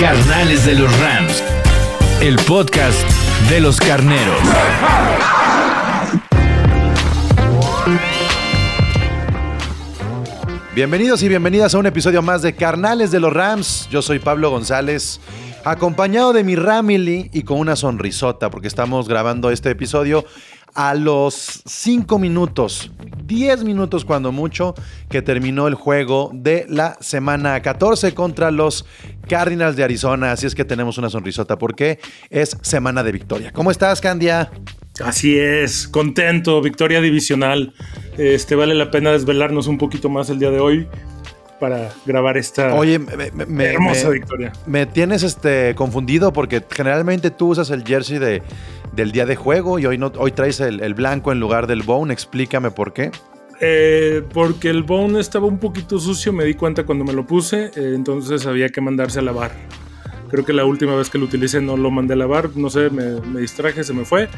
Carnales de los Rams. El podcast de los carneros. Bienvenidos y bienvenidas a un episodio más de Carnales de los Rams. Yo soy Pablo González, acompañado de mi Ramily y con una sonrisota, porque estamos grabando este episodio a los 5 minutos, 10 minutos cuando mucho, que terminó el juego de la semana 14 contra los Cardinals de Arizona. Así es que tenemos una sonrisota porque es semana de victoria. ¿Cómo estás, Candia? Así es, contento, victoria divisional. Este vale la pena desvelarnos un poquito más el día de hoy para grabar esta Oye, me, hermosa me- victoria. Me tienes este confundido porque generalmente tú usas el jersey de, del día de juego y hoy no hoy traes el, blanco en lugar del bone. Explícame por qué. Eh, porque el bone estaba un poquito sucio, me di cuenta cuando me lo puse, eh, entonces había que mandarse a lavar. Creo que la última vez que lo utilicé no lo mandé a lavar, no sé, me distraje, se me fue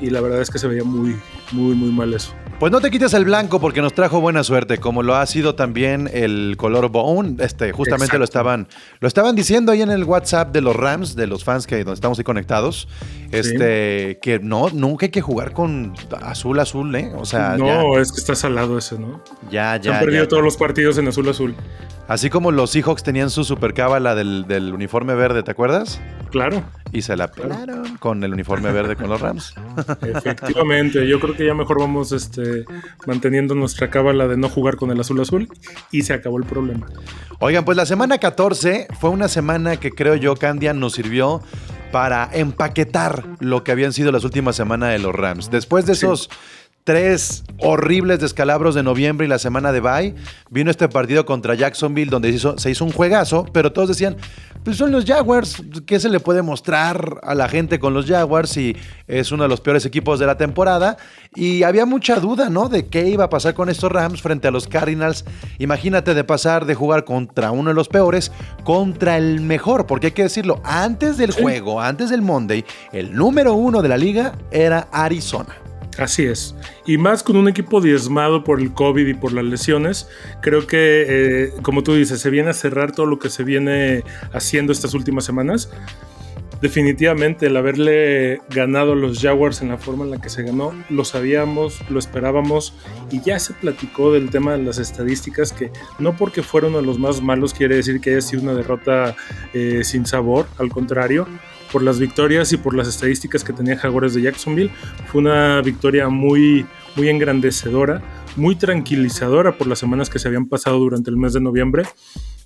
y la verdad es que se veía muy, muy, muy mal eso. Pues no te quites el blanco porque nos trajo buena suerte, como lo ha sido también el color bone. Este, justamente Exacto. lo estaban, lo estaban diciendo ahí en el WhatsApp de los Rams, de los fans que donde estamos ahí conectados. Este, que no, nunca hay que jugar con azul azul, ¿eh? O sea, no, es que está salado ese, ¿no? ya, ya, Se han perdido ya. todos los partidos en azul azul. Así como los Seahawks tenían su super cábala del, del uniforme verde, ¿te acuerdas? Claro, Y se la pelaron con el uniforme verde con los Rams. efectivamente. Yo creo que ya mejor vamos este, manteniendo nuestra cábala de no jugar con el azul azul y se acabó el problema. Oigan, pues la semana 14 fue una semana que creo yo, Candia, nos sirvió para empaquetar lo que habían sido las últimas semanas de los Rams. Después de esos tres horribles descalabros de noviembre y la semana de bye, vino este partido contra Jacksonville donde se hizo, se hizo un juegazo, pero todos decían, pues son los Jaguars, ¿qué se le puede mostrar a la gente con los Jaguars si es uno de los peores equipos de la temporada? Y había mucha duda, ¿no? De qué iba a pasar con estos Rams frente a los Cardinals. Imagínate de pasar de jugar contra uno de los peores contra el mejor, porque hay que decirlo, antes del juego, antes del Monday, el número uno de la liga era Arizona. Así es. Y más con un equipo diezmado por el COVID y por las lesiones, creo que, eh, como tú dices, se viene a cerrar todo lo que se viene haciendo estas últimas semanas. Definitivamente el haberle ganado a los Jaguars en la forma en la que se ganó, lo sabíamos, lo esperábamos y ya se platicó del tema de las estadísticas que no porque fuera uno de los más malos quiere decir que haya sido una derrota eh, sin sabor, al contrario, por las victorias y por las estadísticas que tenía Jaguars de Jacksonville, fue una victoria muy, muy engrandecedora, muy tranquilizadora por las semanas que se habían pasado durante el mes de noviembre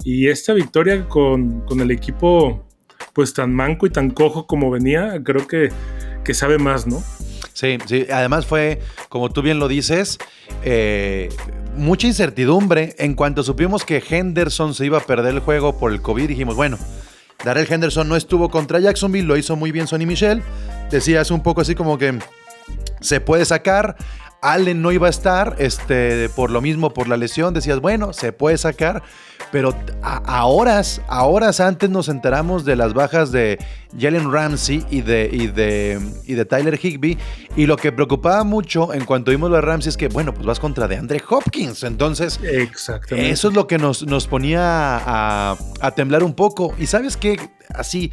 y esta victoria con, con el equipo pues tan manco y tan cojo como venía, creo que, que sabe más, ¿no? Sí, sí, además fue, como tú bien lo dices, eh, mucha incertidumbre. En cuanto supimos que Henderson se iba a perder el juego por el COVID, dijimos, bueno, Darrell Henderson no estuvo contra Jacksonville, lo hizo muy bien Sonny Michel. Decías un poco así como que se puede sacar. Allen no iba a estar, este, por lo mismo, por la lesión, decías, bueno, se puede sacar, pero a, a horas, a horas antes nos enteramos de las bajas de Jalen Ramsey y de, y, de, y de Tyler Higby, y lo que preocupaba mucho en cuanto vimos lo de Ramsey es que, bueno, pues vas contra de Andre Hopkins, entonces Exactamente. eso es lo que nos, nos ponía a, a temblar un poco, y sabes qué, así,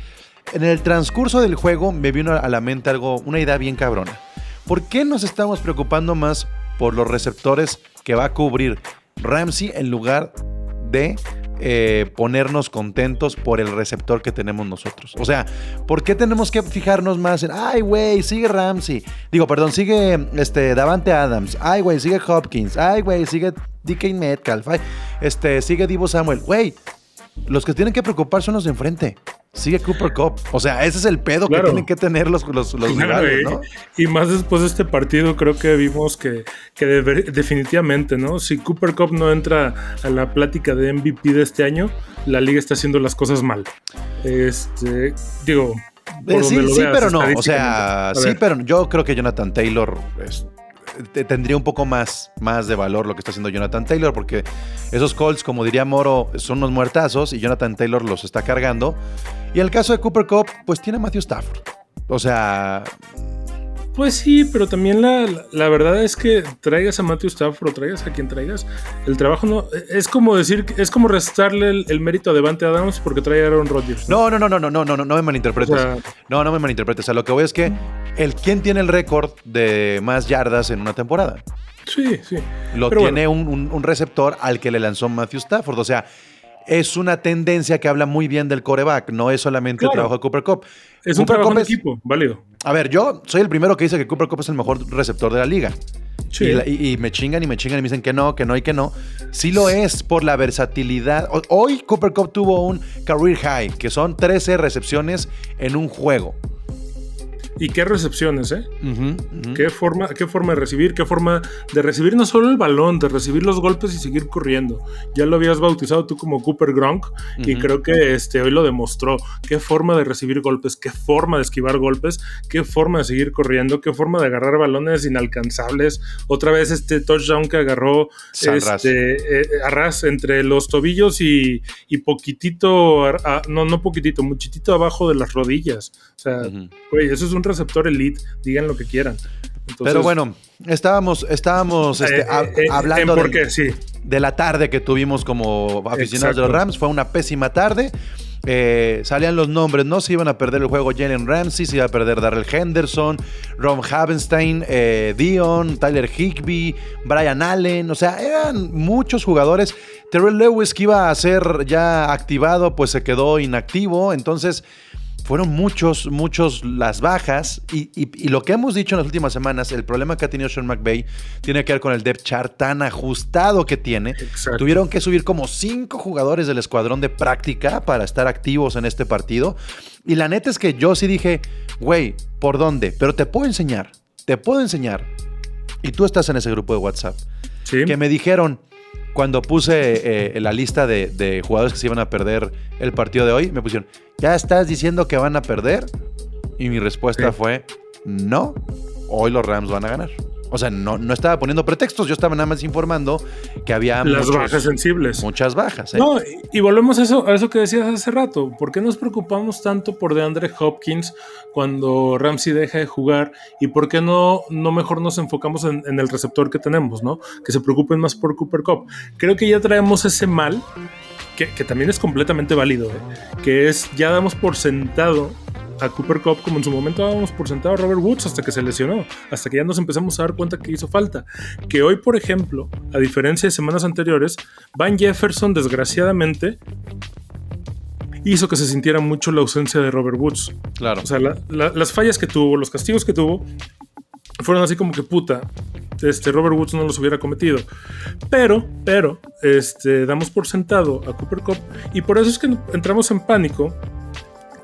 en el transcurso del juego me vino a la mente algo, una idea bien cabrona. ¿Por qué nos estamos preocupando más por los receptores que va a cubrir Ramsey en lugar de eh, ponernos contentos por el receptor que tenemos nosotros? O sea, ¿por qué tenemos que fijarnos más en, ay, güey, sigue Ramsey? Digo, perdón, sigue este, Davante Adams. Ay, güey, sigue Hopkins. Ay, güey, sigue DK Metcalf. Este, sigue Divo Samuel. Güey, los que tienen que preocupar son los de enfrente. Sigue Cooper Cup. O sea, ese es el pedo Claro. que tienen que tener los, los, los Claro, rivales, y- ¿no? Y más después de este partido, creo que vimos que, que definitivamente, ¿no? Si Cooper Cup no entra a la plática de MVP de este año, la liga está haciendo las cosas mal. Este, digo, Eh, sí, sí, veas pero no. O sea, sí, pero yo creo que Jonathan Taylor es- tendría un poco más, más de valor lo que está haciendo Jonathan Taylor, porque esos Colts, como diría Moro, son unos muertazos y Jonathan Taylor los está cargando. Y el caso de Cooper Cup, pues tiene a Matthew Stafford. O sea, Pues sí, pero también la, la- la verdad es que traigas a Matthew Stafford o traigas a quien traigas, el trabajo no. Es como decir, es como restarle el, el mérito a Devante Adams porque trae a Aaron Rodgers. no, no, no, no, no, no, no, no me malinterpretes. O sea- no, no me malinterpretes. O sea, lo que voy es que el quién tiene el récord de más yardas en una temporada. Sí, sí. Lo Pero tiene un, un- un receptor al que le lanzó Matthew Stafford. O sea, es una tendencia que habla muy bien del coreback, no es solamente el trabajo de Cooper Cup. Es un trabajo Kupp en es- equipo, válido. A ver, yo soy el primero que dice que Cooper Cup es el mejor receptor de la liga. Sí. Y, la- y- y me chingan y me chingan y me dicen que no, que no y que no. Sí lo es por la versatilidad. Hoy Cooper Cup tuvo un career high, que son 13 recepciones en un juego. Y qué recepciones, ¿eh? Qué forma, qué forma de recibir, qué forma de recibir no solo el balón, de recibir los golpes y seguir corriendo. Ya lo habías bautizado tú como Cooper Gronk y creo que este, hoy lo demostró. Qué forma de recibir golpes, qué forma de esquivar golpes, qué forma de seguir corriendo, qué forma de agarrar balones inalcanzables. Otra vez este touchdown que agarró San Ras. este, eh, ras entre los tobillos y, y poquitito, a- no, no poquitito, muchitito abajo de las rodillas. O sea, güey, eso es un receptor elite, digan lo que quieran. Entonces, Pero bueno, estábamos, estábamos este, eh, eh, eh, hablando del- sí. de la tarde que tuvimos como aficionados de los. Rams. Fue una pésima tarde. Eh, salían los nombres, ¿no? Se iban a perder el juego Jalen Ramsey, se iba a perder Darrell Henderson, Ron Havenstein, eh, Dion, Tyler Higby, Brian Allen. O sea, eran muchos jugadores. Terrell Lewis, que iba a ser ya activado, pues se quedó inactivo. Entonces, fueron muchos, muchos las bajas. Y, y- y lo que hemos dicho en las últimas semanas, el problema que ha tenido Sean McVay tiene que ver con el depth chart tan ajustado que tiene. Exacto. Tuvieron que subir como cinco jugadores del escuadrón de práctica para estar activos en este partido. Y la neta es que yo sí dije, güey, ¿por dónde? Pero te puedo enseñar, te puedo enseñar. Y tú estás en ese grupo de WhatsApp. Sí. Que me dijeron, cuando puse eh, la lista de, de jugadores que se iban a perder el partido de hoy, me pusieron, ¿ya estás diciendo que van a perder? Y mi respuesta Sí. fue, no, hoy los Rams van a ganar. O sea, no, no estaba poniendo pretextos, yo estaba nada más informando que había Las muchos- bajas sensibles. muchas bajas. ¿eh? No, y, volvemos a eso, a eso que decías hace rato. ¿Por qué nos preocupamos tanto por DeAndre Hopkins cuando Ramsey deja de jugar? ¿Y por qué no, no mejor nos enfocamos en, en el receptor que tenemos, ¿no? Que se preocupen más por Cooper Cup. Creo que ya traemos ese mal, que, que también es completamente válido, ¿eh? que es ya damos por sentado a Cooper Cup como en su momento dábamos por sentado a Robert Woods hasta que se lesionó, hasta que ya nos empezamos a dar cuenta que hizo falta. Que hoy, por ejemplo, a diferencia de semanas anteriores, Van Jefferson desgraciadamente hizo que se sintiera mucho la ausencia de Robert Woods. claro. O sea, la- la- las fallas que tuvo, los castigos que tuvo, fueron así como que puta. Este Robert Woods no los hubiera cometido. Pero, pero, este, damos por sentado a Cooper Cup. Y por eso es que entramos en pánico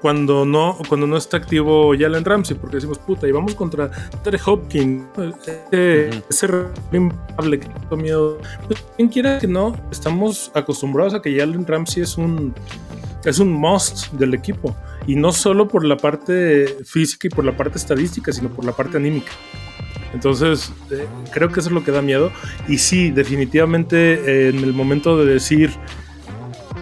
cuando no, cuando no está activo Jalen Ramsey, porque decimos, puta, y vamos contra Tere Hopkins, ese, ese impable que tengo miedo. Pues, quien quiera que no, estamos acostumbrados a que Jalen Ramsey es un, es un must del equipo. Y no solo por la parte física y por la parte estadística, sino por la parte anímica. Entonces, eh, creo que eso es lo que da miedo. Y sí, definitivamente eh, en el momento de decir,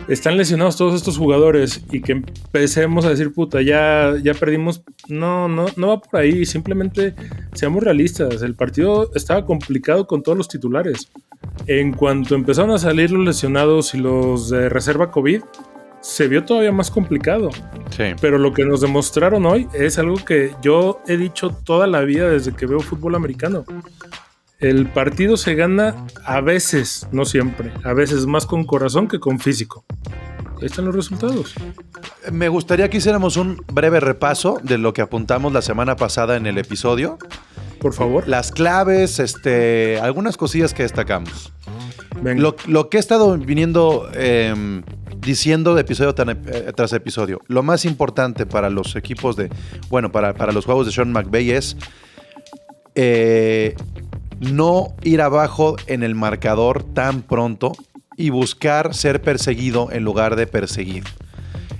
están lesionados todos estos jugadores y que empecemos a decir, puta, ya, ya perdimos. No, no, no va por ahí. Simplemente seamos realistas. El partido estaba complicado con todos los titulares. En cuanto empezaron a salir los lesionados y los de reserva COVID, se vio todavía más complicado. Sí. Pero lo que nos demostraron hoy es algo que yo he dicho toda la vida desde que veo fútbol americano. El partido se gana a veces, no siempre, a veces más con corazón que con físico. Ahí están los resultados. Me gustaría que hiciéramos un breve repaso de lo que apuntamos la semana pasada en el episodio. Por favor. Las claves, este, algunas cosillas que destacamos. Venga. Lo, lo que he estado viniendo eh, diciendo de episodio eh, tras episodio, lo más importante para los equipos de, bueno, para, para los juegos de Sean McVay es eh, no ir abajo en el marcador tan pronto y buscar ser perseguido en lugar de perseguir.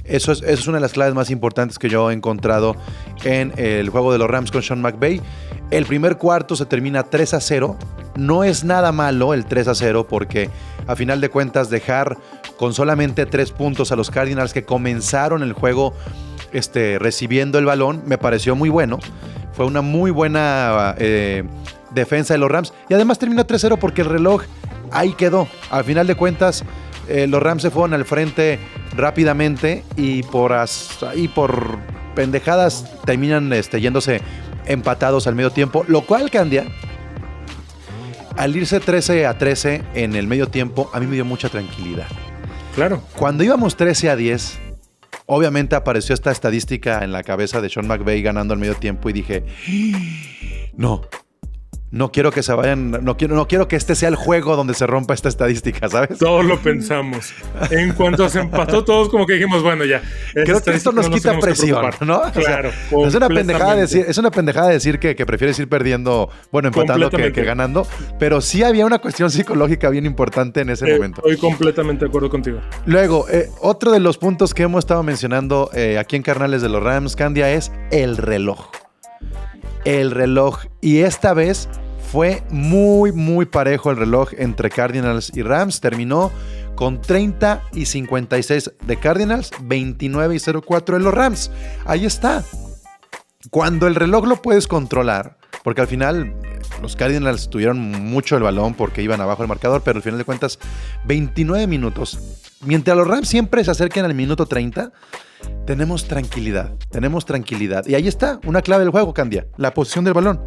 Eso es, eso es una de las claves más importantes que yo he encontrado en el juego de los Rams con Sean McVay. El primer cuarto se termina 3 a 0. No es nada malo el 3 a 0 porque a final de cuentas dejar con solamente 3 puntos a los Cardinals que comenzaron el juego este, recibiendo el balón me pareció muy bueno. Fue una muy buena eh, defensa de los Rams. Y además terminó 3-0 porque el reloj ahí quedó. Al final de cuentas, eh, los Rams se fueron al frente rápidamente y por, y por pendejadas terminan este, yéndose empatados al medio tiempo. Lo cual, Candia, al irse 13 a 13 en el medio tiempo, a mí me dio mucha tranquilidad. Claro. Cuando íbamos 13 a 10, obviamente apareció esta estadística en la cabeza de Sean McVay ganando al medio tiempo y dije, no, no quiero que se vayan, no quiero, no quiero que este sea el juego donde se rompa esta estadística, ¿sabes? Todos lo pensamos. En cuanto se empató, todos como que dijimos, bueno, ya. Creo que esto nos quita presión, ¿no? O sea, Claro. es una pendejada decir, es una pendejada decir que, que prefieres ir perdiendo, bueno, empatando que, ganando, pero sí había una cuestión psicológica bien importante en ese Eh, momento. Estoy completamente de acuerdo contigo. Luego, eh, otro de los puntos que hemos estado mencionando eh, aquí en Carnales de los Rams, Candia, es el reloj. El reloj. Y esta vez fue muy, muy parejo el reloj entre Cardinals y Rams. Terminó con 30 y 56 de Cardinals, 29 y 04 de los Rams. Ahí está. Cuando el reloj lo puedes controlar, porque al final los Cardinals tuvieron mucho el balón porque iban abajo del marcador, pero al final de cuentas, 29 minutos. Mientras los Rams siempre se acerquen al minuto 30, tenemos tranquilidad, tenemos tranquilidad. Y ahí está, una clave del juego, Candia, la posición del balón.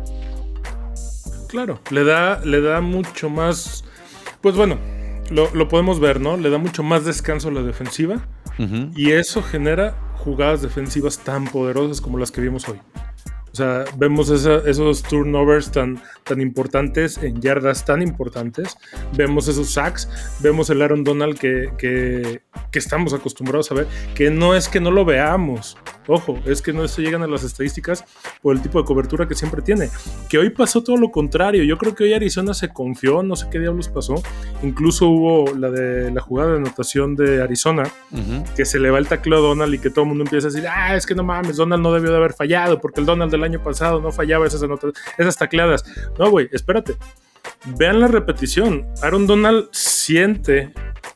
Claro, le da, le da mucho más. Pues bueno, lo, lo podemos ver, ¿no? Le da mucho más descanso a la defensiva. Y eso genera jugadas defensivas tan poderosas como las que vimos hoy. O sea, vemos esa- esos turnovers tan, tan importantes en yardas tan importantes. Vemos esos sacks. Vemos el Aaron Donald que, que, que estamos acostumbrados a ver. Que no es que no lo veamos. Ojo, es que no se llegan a las estadísticas por el tipo de cobertura que siempre tiene. Que hoy pasó todo lo contrario. Yo creo que hoy Arizona se confió. No sé qué diablos pasó. Incluso hubo la de la jugada de anotación de Arizona que se le va el tacleo a Donald y que todo el mundo empieza a decir, ah, es que no mames, Donald no debió de haber fallado porque el Donald del año pasado no fallaba esas, anotas- esas tacleadas. No, güey, espérate. Vean la repetición. Aaron Donald siente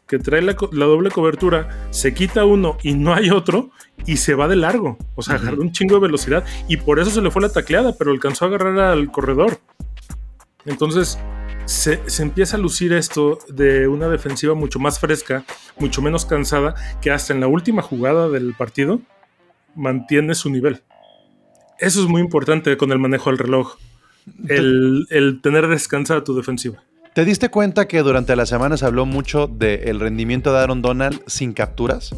que trae la, la doble cobertura, se quita uno y no hay otro y se va de largo. O sea, agarró un chingo de velocidad y por eso se le fue la tacleada, pero alcanzó a agarrar al corredor. Entonces, se, se empieza a lucir esto de una defensiva mucho más fresca, mucho menos cansada, que hasta en la última jugada del partido mantiene su nivel. Eso es muy importante con el manejo del reloj. El, el tener descansada tu defensiva. ¿Te diste cuenta que durante la semana se habló mucho del rendimiento de Aaron Donald sin capturas?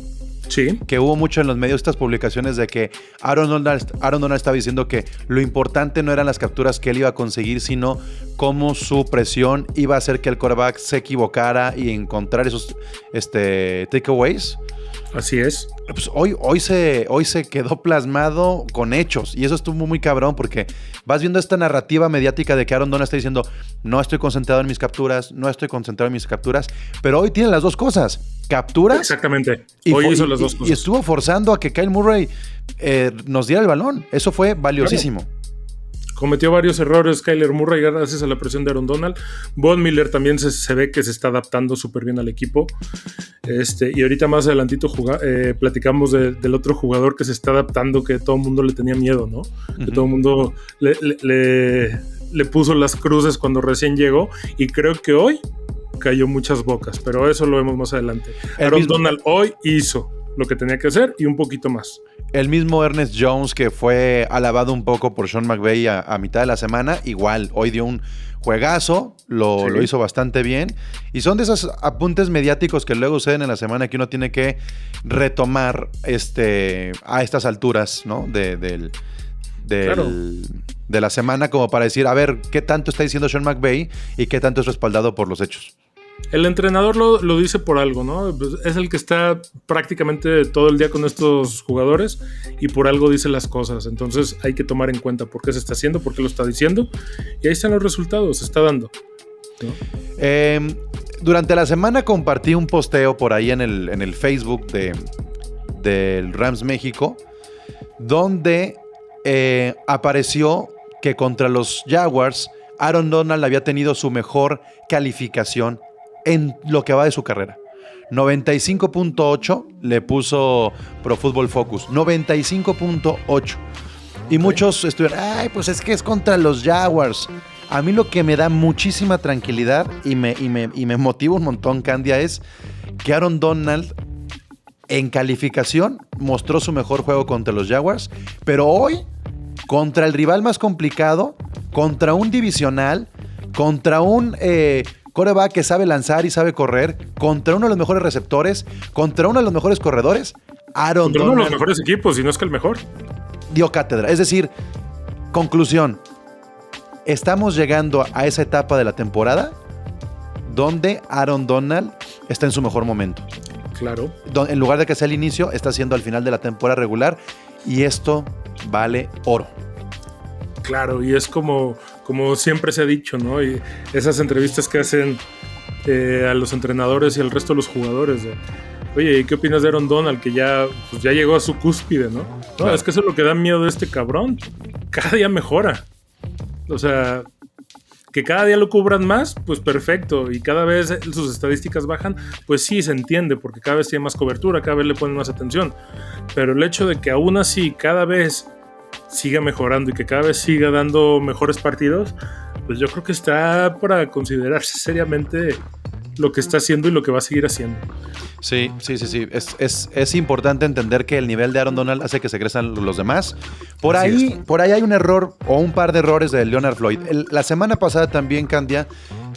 Sí, que hubo mucho en los medios estas publicaciones de que Aaron Donald, Aaron Donald estaba diciendo que lo importante no eran las capturas que él iba a conseguir, sino cómo su presión iba a hacer que el quarterback se equivocara y encontrar esos este, takeaways. Así es. Pues hoy, hoy, se, hoy se quedó plasmado con hechos y eso estuvo muy cabrón porque vas viendo esta narrativa mediática de que Aaron Donald está diciendo no estoy concentrado en mis capturas, no estoy concentrado en mis capturas, pero hoy tiene las dos cosas, capturas Exactamente. y, Hoy hizo y- las dos y- y cosas. estuvo forzando a que Kyle Murray eh, nos diera el balón. Eso fue valiosísimo. Cometió varios errores Kyler Murray gracias a la presión de Aaron Donald. Von Miller también se, se ve que se está adaptando súper bien al equipo. Este, y ahorita más adelantito eh, platicamos de- del otro jugador que se está adaptando, que todo el mundo le tenía miedo, ¿no? Que todo el mundo le, le- le- le puso las cruces cuando recién llegó. Y creo que hoy cayó muchas bocas, pero eso lo vemos más adelante. El Aaron mismo- Donald hoy hizo lo que tenía que hacer y un poquito más. El mismo Ernest Jones que fue alabado un poco por Sean McVay a, a mitad de la semana, igual, hoy dio un juegazo, lo, Sí. lo hizo bastante bien. Y son de esos apuntes mediáticos que luego suceden en la semana que uno tiene que retomar este, a estas alturas, ¿no? De, del, del- Claro. de la semana como para decir, a ver, ¿qué tanto está diciendo Sean McVay y qué tanto es respaldado por los hechos? El entrenador lo, lo, dice por algo, ¿no? Es el que está prácticamente todo el día con estos jugadores y por algo dice las cosas. Entonces hay que tomar en cuenta por qué se está haciendo, por qué lo está diciendo. Y ahí están los resultados, se está dando. Eh, durante la semana compartí un posteo por ahí en el, en el Facebook de, del Rams México, donde eh, apareció que contra los Jaguars, Aaron Donald había tenido su mejor calificación en lo que va de su carrera. 95.8 le puso Pro Football Focus. 95.8. Y muchos estuvieron, ay, pues es que es contra los Jaguars. A mí lo que me da muchísima tranquilidad y me, y me, y me motiva un montón, Candia, es que Aaron Donald en calificación mostró su mejor juego contra los Jaguars, pero hoy, contra el rival más complicado, contra un divisional, contra un eh, coreback que sabe lanzar y sabe correr, contra uno de los mejores receptores, contra uno de los mejores corredores, Aaron contra Donald uno de los mejores equipos, y no es que el mejor. dio cátedra. Es decir, conclusión, estamos llegando a esa etapa de la temporada donde Aaron Donald está en su mejor momento. Claro. En lugar de que sea el inicio, está siendo al final de la temporada regular y esto vale oro. Claro, y es como, como siempre se ha dicho, ¿no? Y esas entrevistas que hacen eh, a los entrenadores y al resto de los jugadores. de, Oye, ¿y ¿qué opinas de Aaron Donald? Que ya, pues ya llegó a su cúspide, ¿no? No, Claro. es que eso es lo que da miedo de este cabrón. Cada día mejora. O sea, que cada día lo cubran más, pues perfecto. Y cada vez sus estadísticas bajan, pues sí, se entiende, porque cada vez tiene más cobertura, cada vez le ponen más atención. Pero el hecho de que aún así cada vez siga mejorando y que cada vez siga dando mejores partidos, pues yo creo que está para considerarse seriamente lo que está haciendo y lo que va a seguir haciendo. Sí, sí, sí, sí. Es, es- es importante entender que el nivel de Aaron Donald hace que se crezcan los demás. Por Así ahí, es. por ahí hay un error o un par de errores de Leonard Floyd. El- la semana pasada también, Candia,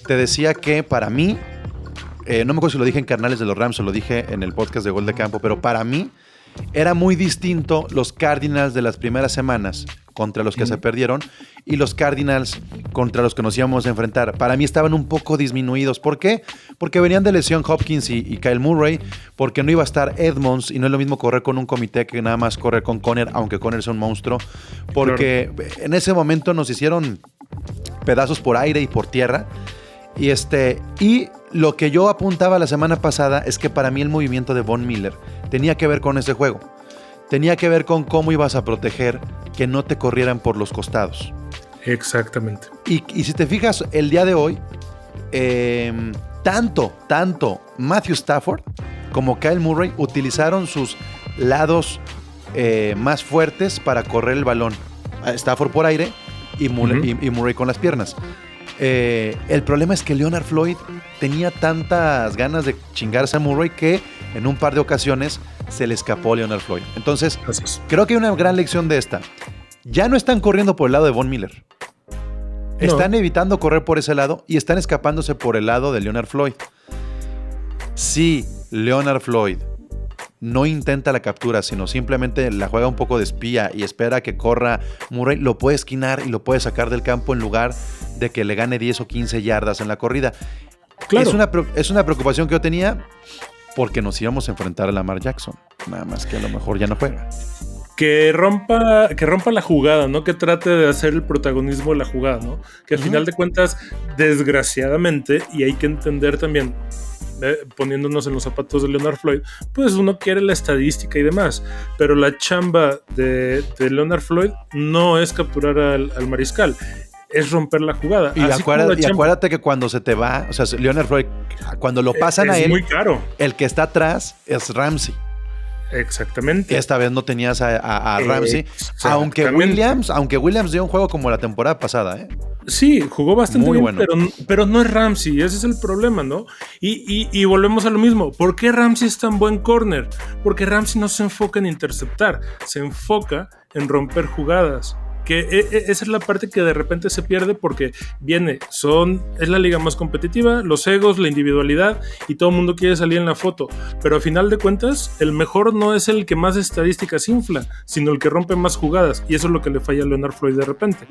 te decía que para mí, eh, no me acuerdo si lo dije en Carnales de los Rams o lo dije en el podcast de Gol de Campo, pero para mí era muy distinto los Cardinals de las primeras semanas contra los que se perdieron y los Cardinals contra los que nos íbamos a enfrentar. Para mí estaban un poco disminuidos. ¿Por qué? Porque venían de lesión Hopkins y, y Kyle Murray, porque no iba a estar Edmonds y no es lo mismo correr con un comité que nada más correr con Conner, aunque Conner es un monstruo, porque en ese momento nos hicieron pedazos por aire y por tierra. Y este y lo que yo apuntaba la semana pasada es que para mí el movimiento de Von Miller tenía que ver con ese juego. Tenía que ver con cómo ibas a proteger que no te corrieran por los costados. Exactamente. Y, y si te fijas, el día de hoy, eh, tanto, tanto Matthew Stafford como Kyle Murray utilizaron sus lados eh, más fuertes para correr el balón. Stafford por aire y Murray, Ujú. y- y Murray con las piernas. Eh, el problema es que Leonard Floyd tenía tantas ganas de chingarse a Murray que en un par de ocasiones se le escapó a Leonard Floyd. Entonces, creo que hay una gran lección de esta. Ya no están corriendo por el lado de Von Miller. No. Están evitando correr por ese lado y están escapándose por el lado de Leonard Floyd. Si Leonard Floyd no intenta la captura, sino simplemente la juega un poco de espía y espera que corra Murray, lo puede esquinar y lo puede sacar del campo en lugar de que le gane 10 o 15 yardas en la corrida. Claro. Es, una, es una preocupación que yo tenía porque nos íbamos a enfrentar a Lamar Jackson. Nada más que a lo mejor ya no juega. que rompa, que rompa la jugada, ¿no? Que trate de hacer el protagonismo de la jugada, ¿no? Que al final de cuentas, desgraciadamente, y hay que entender también, eh, poniéndonos en los zapatos de Leonard Floyd, pues uno quiere la estadística y demás, pero la chamba de, de Leonard Floyd no es capturar al, al mariscal, es romper la jugada. Y, acuérdate, la y chamba acuérdate que cuando se te va, o sea, Leonard Floyd, cuando lo pasan es a él, muy caro. el que está atrás es Ramsey. Exactamente. Esta vez no tenías a, a- a Ramsey. Aunque. Williams, aunque Williams dio un juego como la temporada pasada, ¿eh? Sí, jugó bastante Muy bien, bueno. pero, pero no es Ramsey, ese es el problema, ¿no? Y, y- y volvemos a lo mismo. ¿Por qué Ramsey es tan buen corner? Porque Ramsey no se enfoca en interceptar, se enfoca en romper jugadas. Que e, e, esa es la parte que de repente se pierde porque viene, son, es la liga más competitiva, los egos, la individualidad y todo el mundo quiere salir en la foto, pero a final de cuentas el mejor no es el que más estadísticas infla, sino el que rompe más jugadas y eso es lo que le falla a Leonard Floyd de repente.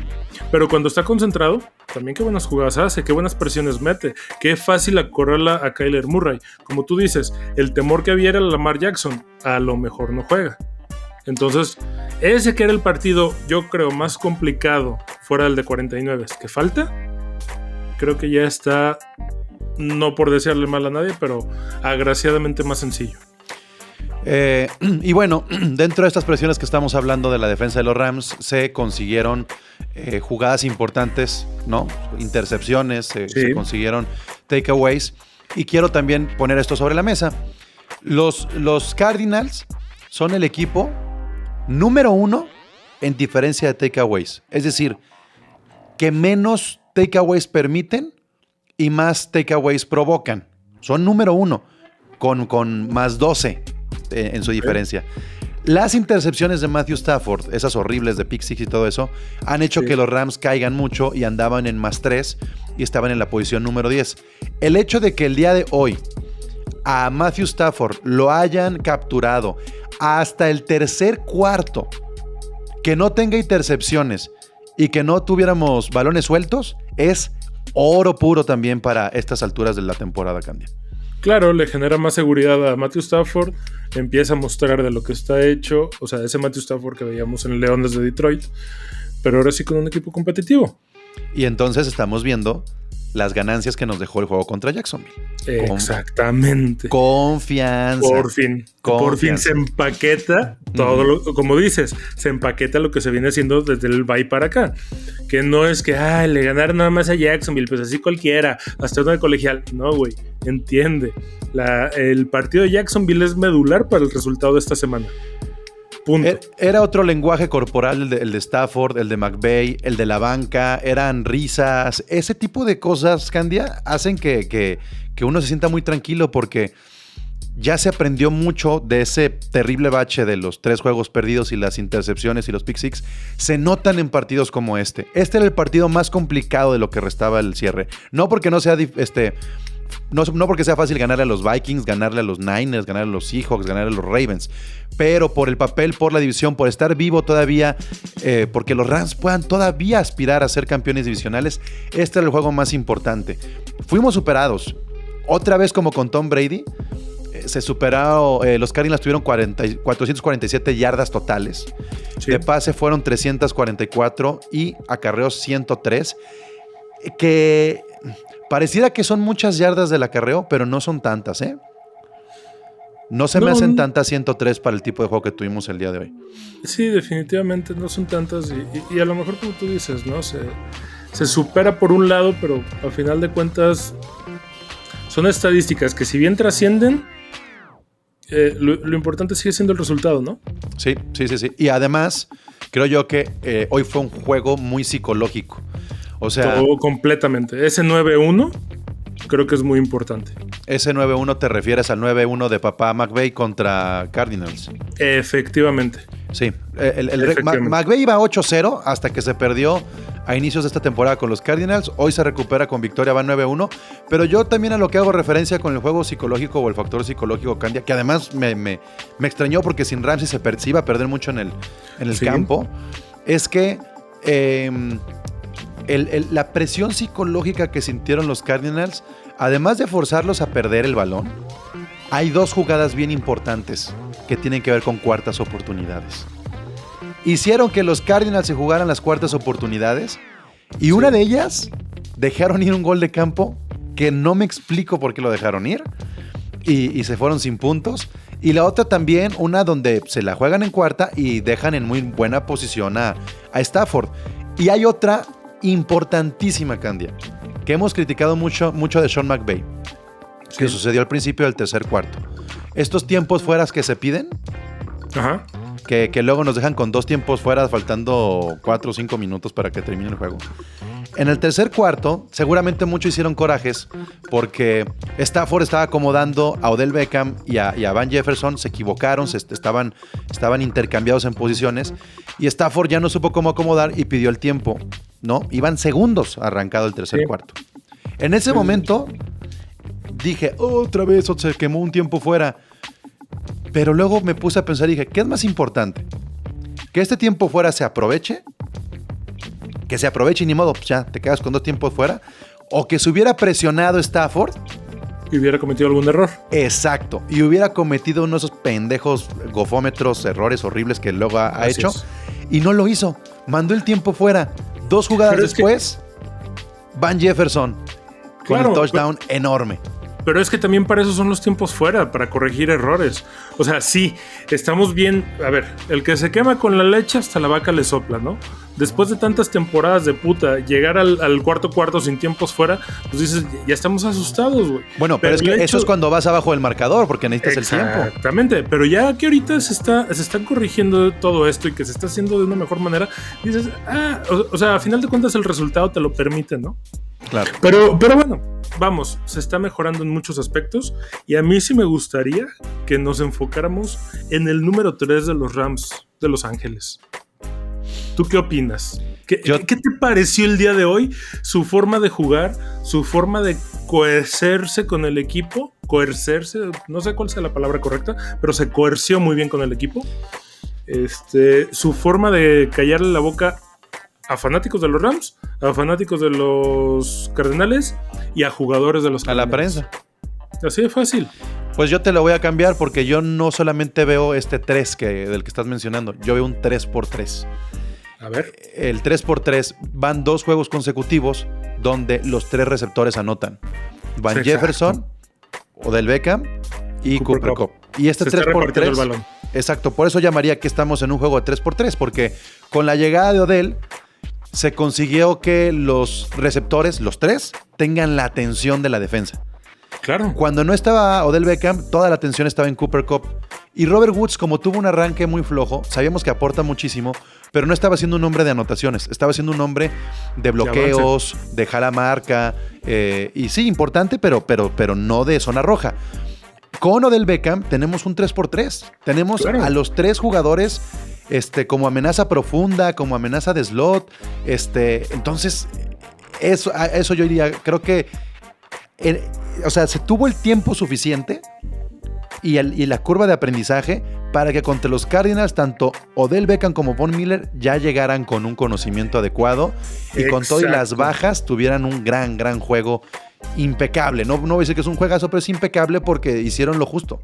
Pero cuando está concentrado, también qué buenas jugadas hace, qué buenas presiones mete, qué fácil acorrala a Kyler Murray. Como tú dices, el temor que había era Lamar Jackson, a lo mejor no juega. Entonces, ese que era el partido, yo creo, más complicado fuera del de 49, que falta, creo que ya está, no por desearle mal a nadie, pero agraciadamente más sencillo. Eh, y bueno, dentro de estas presiones que estamos hablando de la defensa de los Rams, se consiguieron eh, jugadas importantes, ¿no? Intercepciones, se consiguieron takeaways. Y quiero también poner esto sobre la mesa. Los, los Cardinals son el equipo número uno en diferencia de takeaways. Es decir, que menos takeaways permiten y más takeaways provocan. Son número uno, con, con más 12 eh, en su diferencia. Las intercepciones de Matthew Stafford, esas horribles de pick six y todo eso, han hecho que los Rams caigan mucho y andaban en más 3 y estaban en la posición número 10. El hecho de que el día de hoy a Matthew Stafford lo hayan capturado hasta el tercer cuarto, que no tenga intercepciones y que no tuviéramos balones sueltos, es oro puro también para estas alturas de la temporada, Candia. Claro, le genera más seguridad a Matthew Stafford, empieza a mostrar de lo que está hecho, o sea, ese Matthew Stafford que veíamos en Leones de Detroit, pero ahora sí con un equipo competitivo. Y entonces estamos viendo las ganancias que nos dejó el juego contra Jacksonville. Exactamente. Confianza. Por fin. Por fin se empaqueta todo lo, como dices, se empaqueta lo que se viene haciendo desde el bye para acá. Que no es que, ah, le ganaron nada más a Jacksonville, pues así cualquiera, hasta de colegial. No, güey, entiende. el partido de Jacksonville es medular para el resultado de esta semana. Er, era otro lenguaje corporal el de, Stafford, el de McVeigh, el de la banca, eran risas. Ese tipo de cosas, Candia, hacen que, que, uno se sienta muy tranquilo porque ya se aprendió mucho de ese terrible bache de los tres juegos perdidos y las intercepciones y los pick six. Se notan en partidos como este. Este era el partido más complicado de lo que restaba el cierre. No porque no sea este, no, porque sea fácil ganarle a los Vikings, ganarle a los Niners, ganarle a los Seahawks, ganarle a los Ravens, pero por el papel, por la división, por estar vivo todavía, eh, porque los Rams puedan todavía aspirar a ser campeones divisionales, este era el juego más importante. Fuimos superados. Otra vez como con Tom Brady, eh, se superaron, eh, los Cardinals tuvieron 447 yardas totales. De pase fueron 344 y acarreos 103. Que Pareciera que son muchas yardas del acarreo, pero no son tantas, ¿eh? No se me hacen tantas 103 para el tipo de juego que tuvimos el día de hoy. Sí, definitivamente no son tantas. Y, a lo mejor, como tú dices, ¿no? Se, se supera por un lado, pero al final de cuentas son estadísticas que, si bien trascienden, eh, lo, importante sigue siendo el resultado, ¿no? Sí, sí, sí, sí. Y además, creo yo que eh, hoy fue un juego muy psicológico. O sea. Todo completamente. Ese 9-1 creo que es muy importante. Ese 9-1 te refieres al 9-1 de papá McVeigh contra Cardinals. Efectivamente. Sí. El, McVeigh iba 8-0 hasta que se perdió a inicios de esta temporada con los Cardinals. Hoy se recupera con victoria, va 9-1. Pero yo también a lo que hago referencia con el juego psicológico o el factor psicológico Candia, que además me, me, extrañó porque sin Ramsey se, per, iba a perder mucho en el, en el campo, es que. La presión psicológica que sintieron los Cardinals, además de forzarlos a perder el balón, hay dos jugadas bien importantes que tienen que ver con cuartas oportunidades. Hicieron que los Cardinals se jugaran las cuartas oportunidades y una de ellas dejaron ir un gol de campo que no me explico por qué lo dejaron ir y, se fueron sin puntos. Y la otra también, una donde se la juegan en cuarta y dejan en muy buena posición a, a Stafford. Y hay otra importantísima, Candia, que hemos criticado mucho, mucho de Sean McVay, que sucedió al principio del tercer cuarto. Estos tiempos fueras que se piden, Que, luego nos dejan con dos tiempos fuera, faltando cuatro o cinco minutos para que termine el juego. En el tercer cuarto, seguramente muchos hicieron corajes porque Stafford estaba acomodando a Odell Beckham y a, y a Van Jefferson, se equivocaron, se est- estaban, estaban intercambiados en posiciones y Stafford ya no supo cómo acomodar y pidió el tiempo, ¿no? Iban segundos arrancado el tercer Sí. cuarto. En ese momento dije, otra vez se quemó un tiempo fuera. Pero luego me puse a pensar y dije, ¿qué es más importante? ¿Que este tiempo fuera se aproveche? Que se aproveche y ni modo, pues ya te quedas con dos tiempos fuera. O que se hubiera presionado Stafford, Y hubiera cometido algún error. exacto, y hubiera cometido uno de esos pendejos gofómetros, errores horribles que luego ha, ha hecho. Y no lo hizo. Mandó el tiempo fuera. Dos jugadas Pero es que- después, Van Jefferson con Claro, un touchdown enorme. Pero es que también para eso son los tiempos fuera, para corregir errores. O sea, sí, estamos bien. A ver, el que se quema con la leche hasta la vaca le sopla, ¿no? Después de tantas temporadas de puta, llegar al, al cuarto cuarto sin tiempos fuera, pues dices, ya estamos asustados, güey. Bueno, pero, es que eso es cuando vas abajo del marcador, porque necesitas el tiempo. Exactamente, pero ya que ahorita se está, se está corrigiendo todo esto y que se está haciendo de una mejor manera, dices, ah, o, o sea, a final de cuentas el resultado te lo permite, ¿no? Claro. Pero, pero bueno, vamos, se está mejorando en muchos aspectos y a mí sí me gustaría que nos enfocáramos en el número 3 de los Rams de Los Ángeles. ¿Tú qué opinas? ¿Qué, Yo- qué te pareció el día de hoy? Su forma de jugar, su forma de coercerse con el equipo, coercerse, no sé cuál sea la palabra correcta, pero se coerció muy bien con el equipo. Este, su forma de callarle la boca a fanáticos de los Rams, a fanáticos de los Cardenales y a jugadores de los A la Cardenales. prensa. Así de fácil. Pues yo te lo voy a cambiar porque yo no solamente veo este 3 que, del que estás mencionando, yo veo un 3 por 3 A ver. El 3 por 3 van dos juegos consecutivos donde los tres receptores anotan. Van Exacto. Jefferson, Odell Beckham y Cooper Cooper. Cup. Y este Se está 3 por repartiendo 3 el balón. Exacto, por eso llamaría que estamos en un juego de 3 por 3 porque con la llegada de Odell se consiguió que los receptores, los tres, tengan la atención de la defensa. Claro. Cuando no estaba Odell Beckham, toda la atención estaba en Cooper Cup. Y Robert Woods, como tuvo un arranque muy flojo, sabíamos que aporta muchísimo, pero no estaba siendo un hombre de anotaciones, estaba siendo un hombre de bloqueos, de jala marca, eh, y sí, importante, pero, pero, pero no de zona roja. Con Odell Beckham tenemos un 3x3. Tenemos Claro. a los tres jugadores este, como amenaza profunda, como amenaza de slot. Este, entonces, eso, a eso yo diría, creo que el- o sea, se tuvo el tiempo suficiente y, el- y la curva de aprendizaje para que contra los Cardinals, tanto Odell Beckham como Von Miller ya llegaran con un conocimiento adecuado y con todo y las bajas tuvieran un gran, gran juego impecable. No, no voy a decir que es un juegazo, pero es impecable porque hicieron lo justo.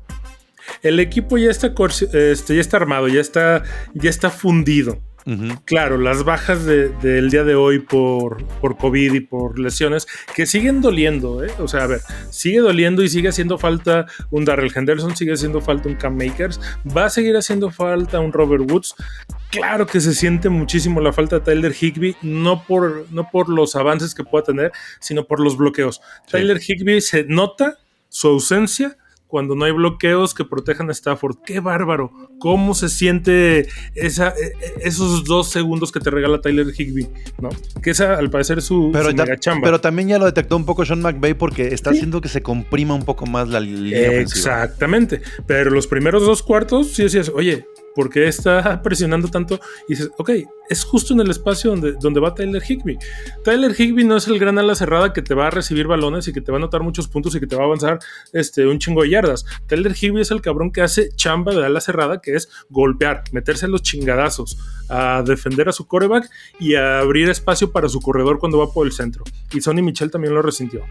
El equipo ya está, este, ya está armado, ya está, ya está fundido. Claro, las bajas de- del día de hoy por, por COVID y por lesiones que siguen doliendo, ¿eh? O sea, a ver, sigue doliendo y sigue haciendo falta un Darrell Henderson, sigue haciendo falta un Cam Makers, va a seguir haciendo falta un Robert Woods. Claro que se siente muchísimo la falta de Tyler Higby, no por, no por los avances que pueda tener, sino por los bloqueos. Tyler Higby se nota su ausencia cuando no hay bloqueos que protejan a Stafford. ¡Qué bárbaro! ¿Cómo se siente esa, e- e- esos dos segundos que te regala Tyler Higby? ¿no? Que esa, al parecer, es su, Pero, su ta- mega chamba. pero también ya lo detectó un poco Sean McVay porque está haciendo que se comprima un poco más la línea ofensiva. Exactamente. Pero los primeros dos cuartos, sí decías, oye, ¿por qué está presionando tanto? Y dices, ok, es justo en el espacio donde, donde va Tyler Higby. Tyler Higby no es el gran ala cerrada que te va a recibir balones y que te va a anotar muchos puntos y que te va a avanzar este, un chingo de yardas. Tyler Higby es el cabrón que hace chamba de ala cerrada, que es golpear, meterse los chingadazos, a defender a su coreback y a abrir espacio para su corredor cuando va por el centro. Y Sonny Michel también lo resintió,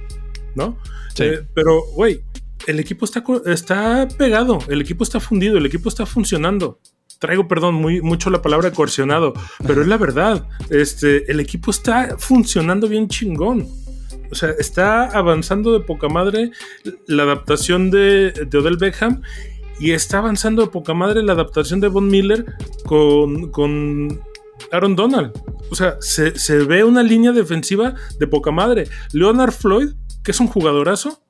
¿no? Sí. Eh, pero, güey, el equipo está, está pegado, el equipo está fundido, el equipo está funcionando. Traigo, perdón, muy, mucho la palabra coercionado, pero es la verdad. Este, el equipo está funcionando bien chingón. O sea, está avanzando de poca madre la adaptación de, de Odell Beckham y está avanzando de poca madre la adaptación de Von Miller con, con Aaron Donald. O sea, se, se ve una línea defensiva de poca madre. Leonard Floyd, que es un jugadorazo,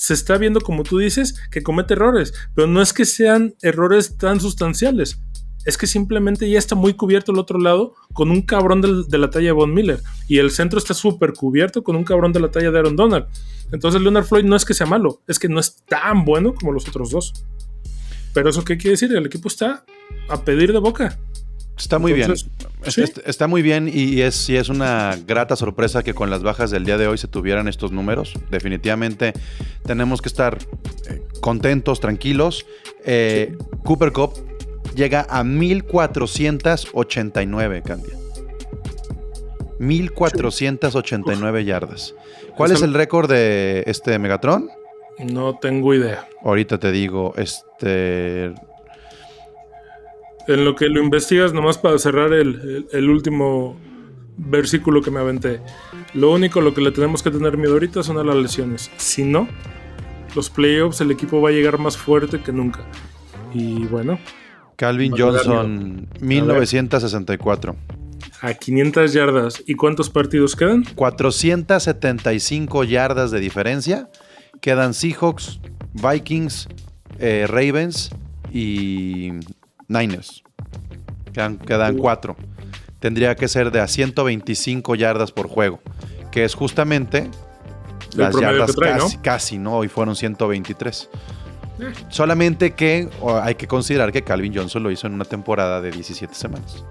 se está viendo, como tú dices, que comete errores, pero no es que sean errores tan sustanciales. es que simplemente ya está muy cubierto el otro lado con un cabrón de la talla de Von Miller. Y el centro está súper cubierto con un cabrón de la talla de Aaron Donald. Entonces Leonard Floyd no es que sea malo, es que no es tan bueno como los otros dos. Pero eso qué quiere decir? El equipo está a pedir de boca. Está muy Entonces, bien. sí. Está, está muy bien y es, y es una grata sorpresa que con las bajas del día de hoy se tuvieran estos números. Definitivamente tenemos que estar eh, contentos, tranquilos. Eh, Cooper Cup llega a 1489, Candia. 1489 yardas. ¿Cuál es el récord de este Megatron? No tengo idea. Ahorita te digo, este En lo que lo investigas, nomás para cerrar el, el- el último versículo que me aventé. Lo único lo que le tenemos que tener miedo ahorita son a las lesiones. Si no, los playoffs el equipo va a llegar más fuerte que nunca. Y bueno, Calvin Johnson, 1964. a 500 yardas. ¿Y cuántos partidos quedan? 475 yardas de diferencia. Quedan Seahawks, Vikings, eh, Ravens y Niners. Quedan, quedan cuatro. Tendría que ser de a 125 yardas por juego, que es justamente las yardas trae, ¿no? casi, casi, ¿no? Hoy fueron 123. Solamente que hay que considerar que Calvin Johnson lo hizo en una temporada de 17 semanas.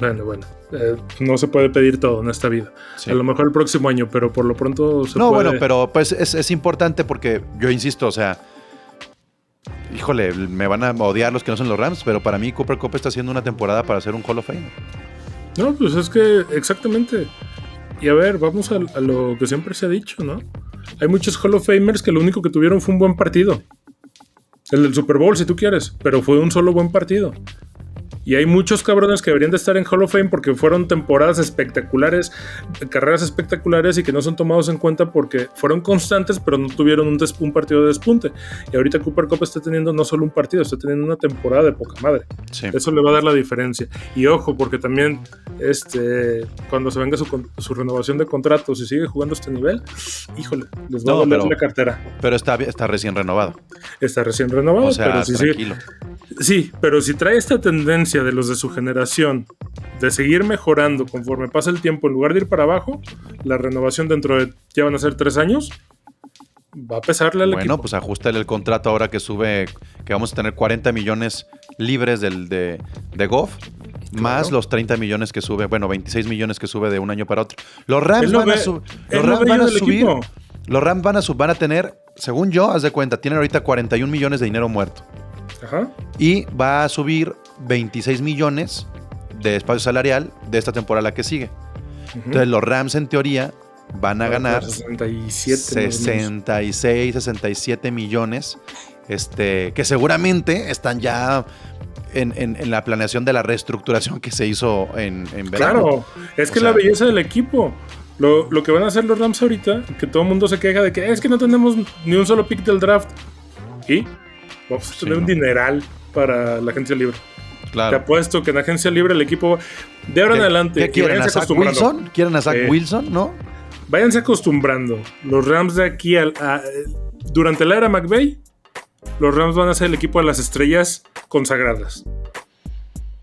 Bueno, bueno. eh, no se puede pedir todo en esta vida. Sí. A lo mejor el próximo año, pero por lo pronto se No, puede. bueno, pero pues es, es importante porque yo insisto, o sea, híjole, me van a odiar los que no son los Rams, pero para mí Cooper Cup está haciendo una temporada para ser un Hall of Fame. No, pues es que exactamente. Y a ver, vamos a, a lo que siempre se ha dicho, ¿no? Hay muchos Hall of Famers que lo único que tuvieron fue un buen partido. El del Super Bowl, si tú quieres, pero fue un solo buen partido. Y hay muchos cabrones que deberían de estar en Hall of Fame porque fueron temporadas espectaculares, carreras espectaculares y que no son tomados en cuenta porque fueron constantes, pero no tuvieron un, un partido de despunte. Y ahorita Cooper Cup está teniendo no solo un partido, está teniendo una temporada de poca madre. Sí. Eso le va a dar la diferencia. Y ojo, porque también este, cuando se venga su, su renovación de contrato, si sigue jugando a este nivel, híjole, les va No, a doler la cartera. Pero está, está recién renovado. Está recién renovado, O sea, pero si sigue- tranquilo. Sí, pero si trae esta tendencia de los de su generación de seguir mejorando conforme pasa el tiempo, en lugar de ir para abajo, la renovación dentro de ya van a ser tres años, va a pesarle al Bueno, equipo. pues ajustale el contrato ahora que sube, que vamos a tener 40 millones libres del, de, de Goff, más los 30 millones que sube, bueno, 26 millones que sube de un año para otro. Los Rams lo van a, ve- los Rams van a subir. equipo. Los Rams van a, sub- van a tener, según yo, haz de cuenta, tienen ahorita 41 millones de dinero muerto. Ajá. y va a subir 26 millones de espacio salarial de esta temporada la que sigue. Entonces los Rams en teoría van a ganar 67. más o menos. 66, 67 millones, este, que seguramente están ya en, en- en la planeación de la reestructuración que se hizo en, en verano. Claro, es O que sea- la belleza del equipo. Lo, lo que van a hacer los Rams ahorita, que todo el mundo se queja de que es que no tenemos ni un solo pick del draft. Y vamos a tener Sí, un no. dineral para la agencia libre. Te Claro. apuesto que en agencia libre el equipo de ahora en ¿Qué- adelante. ¿Qué quieren? ¿A Zach. Wilson? ¿Quieren a Zach Eh. Wilson? ¿No? Váyanse acostumbrando. Los Rams de aquí al, a- durante la era McVay, los Rams van a ser el equipo de las estrellas consagradas.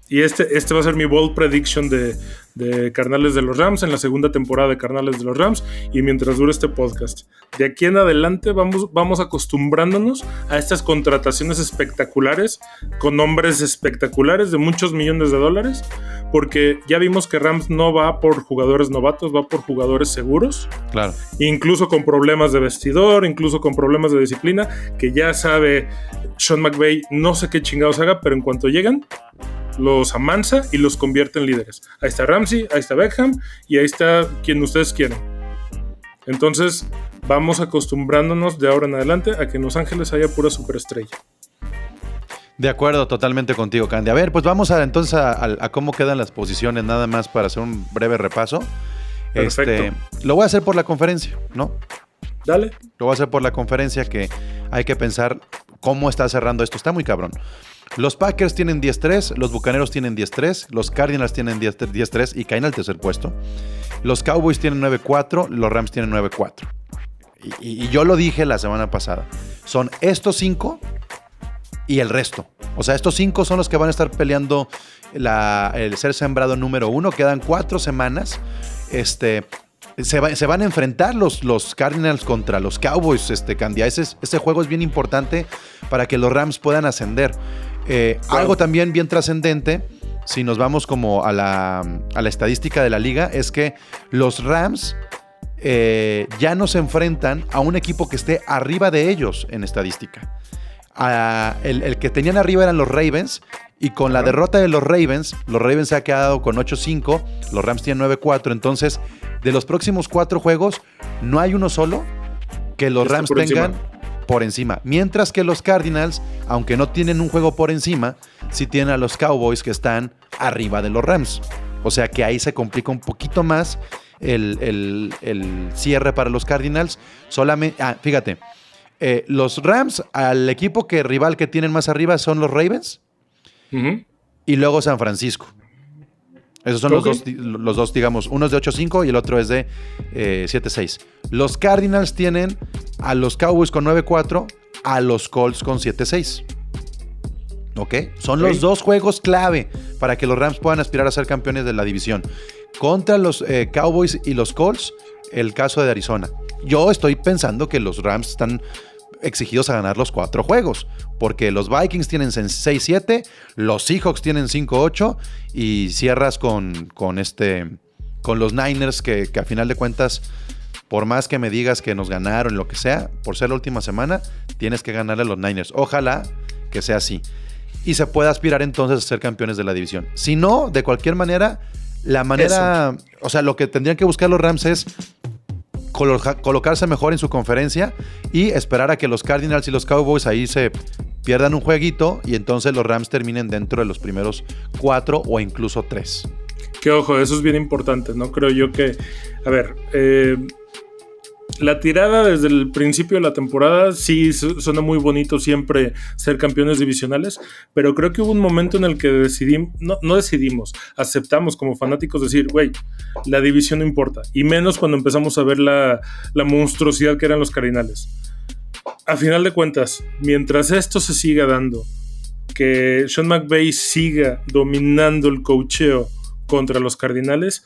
Y este, este va a ser mi bold prediction de, de Carnales de los Rams en la segunda temporada de Carnales de los Rams y mientras dure este podcast. De aquí en adelante vamos, vamos acostumbrándonos a estas contrataciones espectaculares con nombres espectaculares de muchos millones de dólares porque ya vimos que Rams no va por jugadores novatos, va por jugadores seguros Claro. incluso con problemas de vestidor, incluso con problemas de disciplina, que ya sabe Sean McVay, no sé qué chingados haga, pero en cuanto llegan, los amansa y los convierte en líderes. Ahí está Ramsey, ahí está Beckham y ahí está quien ustedes quieran. Entonces, vamos acostumbrándonos de ahora en adelante a que en Los Ángeles haya pura superestrella. De acuerdo, totalmente contigo, Candy. A ver, pues vamos a, entonces a, a- a cómo quedan las posiciones, nada más para hacer un breve repaso. Perfecto. Este, lo voy a hacer por la conferencia, ¿no? Dale. Lo voy a hacer por la conferencia que hay que pensar cómo está cerrando esto. Está muy cabrón. Los Packers tienen 10-3, los Bucaneros tienen 10-3, los Cardinals tienen 10 10-3 y caen al tercer puesto. Los Cowboys tienen 9-4, los Rams tienen 9-4. Y, yo lo dije la semana pasada. Son estos cinco y el resto. O sea, estos cinco son los que van a estar peleando el ser sembrado número uno. Quedan cuatro semanas. Este, se, va- se van a enfrentar los, los Cardinals contra los Cowboys, este, Candia. Ese, es- ese juego es bien importante para que los Rams puedan ascender. Eh, Algo también bien trascendente, si nos vamos como a la, a la estadística de la liga, es que los Rams eh, ya no se enfrentan a un equipo que esté arriba de ellos en estadística. Ah, el, el que tenían arriba eran los Ravens. Y con la derrota de los Ravens, los Ravens se ha quedado con 8-5, los Rams tienen 9-4. Entonces, de los próximos cuatro juegos, no hay uno solo que los Rams tengan encima. Por encima. Mientras que los Cardinals, aunque no tienen un juego por encima, sí tienen a los Cowboys que están arriba de los Rams. O sea que ahí se complica un poquito más el, el- el cierre para los Cardinals. Solamente, ah, fíjate, eh, los Rams, al equipo que rival que tienen más arriba son los Ravens y luego San Francisco. Esos son los, dos, los dos, digamos, uno es de 8-5 y el otro es de eh, 7-6. Los Cardinals tienen a los Cowboys con 9-4, a los Colts con 7-6. ¿Ok? Son los dos juegos clave para que los Rams puedan aspirar a ser campeones de la división. Contra los eh, Cowboys y los Colts, el caso de Arizona. Yo estoy pensando que los Rams están exigidos a ganar los cuatro juegos, porque los Vikings tienen 6-7, los Seahawks tienen 5-8 y cierras con, con, este, con los Niners que, que a final de cuentas, por más que me digas que nos ganaron, lo que sea, por ser la última semana, tienes que ganarle a los Niners. Ojalá que sea así. Y se pueda aspirar entonces a ser campeones de la división. Si no, de cualquier manera, la manera, o sea, lo que tendrían que buscar los Rams es colocarse mejor en su conferencia y esperar a que los Cardinals y los Cowboys ahí se pierdan un jueguito y entonces los Rams terminen dentro de los primeros cuatro o incluso tres. Que ojo, eso es bien importante, ¿no? Creo yo que, a ver, eh, la tirada desde el principio de la temporada sí su- suena muy bonito siempre ser campeones divisionales, pero creo que hubo un momento en el que decidimos, no, no decidimos, aceptamos como fanáticos decir, güey, la división no importa, y menos cuando empezamos a ver la, la monstruosidad que eran los Cardinales. A final de cuentas, mientras esto se siga dando, que Sean McVay siga dominando el cocheo contra los Cardinales,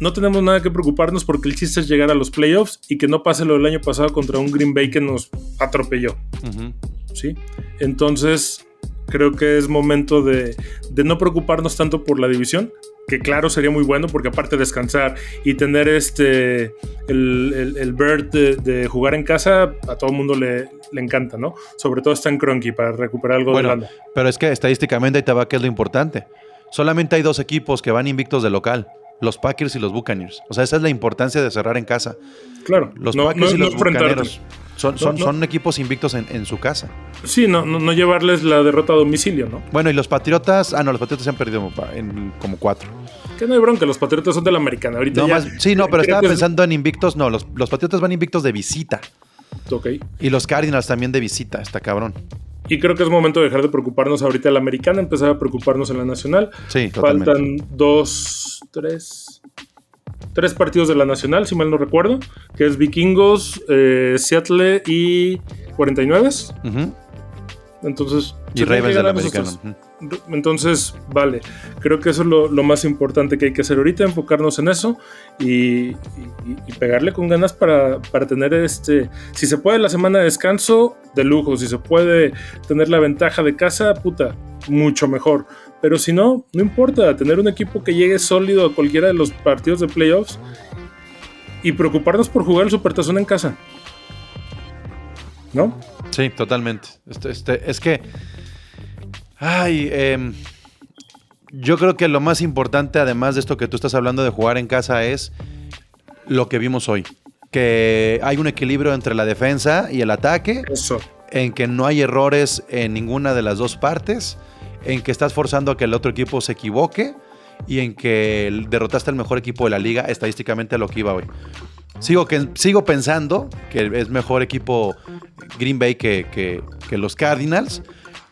no tenemos nada que preocuparnos porque el chiste es llegar a los playoffs y que no pase lo del año pasado contra un Green Bay que nos atropelló. ¿sí? Entonces, creo que es momento de, de no preocuparnos tanto por la división, que claro sería muy bueno porque aparte de descansar y tener este el, el, el bird de, de jugar en casa, a todo el mundo le, le encanta, ¿no? Sobre todo está en Cronky para recuperar algo de Bueno, lana. pero es que estadísticamente ahí te va que es lo importante. Solamente hay dos equipos que van invictos de local. Los Packers y los Buccaneers. O sea, esa es la importancia de cerrar en casa. Claro, Los no, Packers no- y no los enfrentarte. Bucaneros son, son, no. son equipos invictos en, en su casa. Sí, no, no, no llevarles la derrota a domicilio, ¿no? Bueno, y los Patriotas, ah, no, los Patriotas se han perdido en como cuatro. Que no hay bronca, los Patriotas son de la americana. Ahorita No, ya- más- sí, no, pero estaba es- pensando en invictos. No, los, los Patriotas van invictos de visita. Ok. Y los Cardinals también de visita, está cabrón. Y creo que es momento de dejar de preocuparnos ahorita en la americana, empezar a preocuparnos en la nacional. Sí, totalmente. Faltan dos, tres, tres partidos de la nacional, si mal no recuerdo, que es Vikingos, eh, Seattle y 49. Ujú. Entonces, Y Ravens esos americano. tres. Entonces, vale, creo que eso es lo, más importante que hay que hacer ahorita, enfocarnos en eso y, y- y pegarle con ganas para, para tener este, si se puede la semana de descanso, de lujo, si se puede tener la ventaja de casa, puta, mucho mejor. Pero si no, no importa, tener un equipo que llegue sólido a cualquiera de los partidos de playoffs y preocuparnos por jugar el Supertazón en casa. ¿No? Sí, totalmente. Este, este, es que. Ay, em, yo creo que lo más importante, además de esto que tú estás hablando de jugar en casa, es lo que vimos hoy. Que hay un equilibrio entre la defensa y el ataque, Eso. en que no hay errores en ninguna de las dos partes, en que estás forzando a que el otro equipo se equivoque y en que derrotaste al mejor equipo de la liga estadísticamente a lo que iba hoy. Sigo, que, sigo pensando que es mejor equipo Green Bay que, que- que los Cardinals,